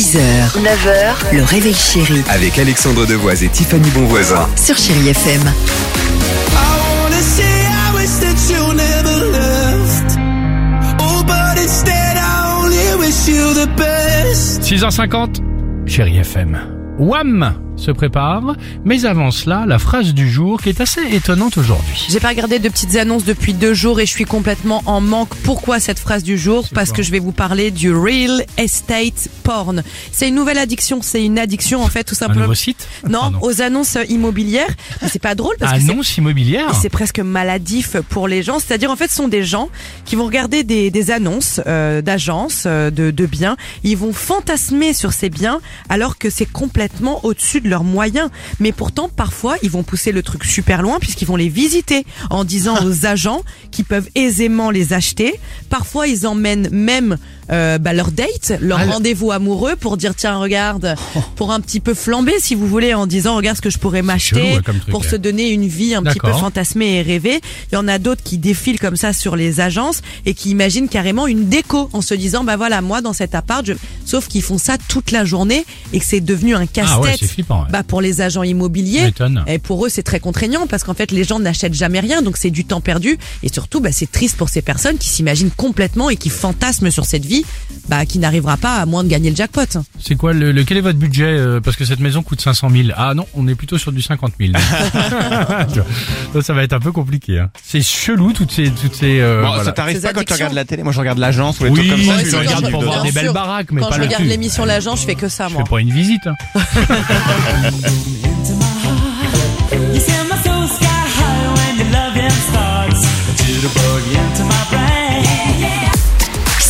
6h, 9h, le réveil chéri Avec Alexandre Devoise et Tiffany Bonvoisin. sur Chérie FM. I wanna say I wish that you never left. Oh, but instead I only wish you the best. 6h50, chérie FM. Wham se prépare, mais avant cela, la phrase du jour qui est assez étonnante aujourd'hui. J'ai pas regardé de petites annonces depuis deux jours et je suis complètement en manque. Pourquoi cette phrase du jour Parce que je vais vous parler du real estate porn. C'est une nouvelle addiction. C'est une addiction en fait tout Un simplement. nouveau site Non, Pardon. aux annonces immobilières. Mais c'est pas drôle parce que c'est Annonce immobilière et c'est presque maladif pour les gens. C'est-à-dire, en fait, ce sont des gens qui vont regarder des, des annonces euh, d'agences, euh, de, de biens. Ils vont fantasmer sur ces biens alors que c'est complètement au-dessus de leurs moyens. Mais pourtant, parfois, ils vont pousser le truc super loin puisqu'ils vont les visiter en disant aux agents qu'ils peuvent aisément les acheter. Parfois, ils emmènent même euh, bah, leur date, leur Ah, rendez-vous amoureux pour dire tiens regarde, pour un petit peu flamber si vous voulez en disant regarde ce que je pourrais m'acheter ouais, pour se donner une vie un petit peu fantasmée et rêver. Il y en a d'autres qui défilent comme ça sur les agences et qui imaginent carrément une déco en se disant bah voilà moi dans cet appart, je... sauf qu'ils font ça toute la journée et que c'est devenu un casse-tête. Ah ouais, c'est flippant. ouais. Bah pour les agents Ça immobiliers, et pour eux c'est très contraignant parce qu'en fait les gens n'achètent jamais rien donc c'est du temps perdu et surtout bah, c'est triste pour ces personnes qui s'imaginent complètement et qui fantasment sur cette vie bah, qui n'arrivera pas à moins de gagner le jackpot. C'est quoi le, le- quel est votre budget euh, Parce que cette maison coûte 500 000. Ah non, on est plutôt sur du 50 000. Tu vois, ça va être un peu compliqué. hein. C'est chelou toutes ces toutes ces. euh, Bon, voilà. ça t'arrive pas quand tu regardes la télé Moi je regarde l'agence ou les Oui, trucs comme ça. je tu regarde pour voir des belles baraques, mais Quand pas je le regarde l'émission L'Agent, je fais que ça Je moi. fais pas une visite. hein.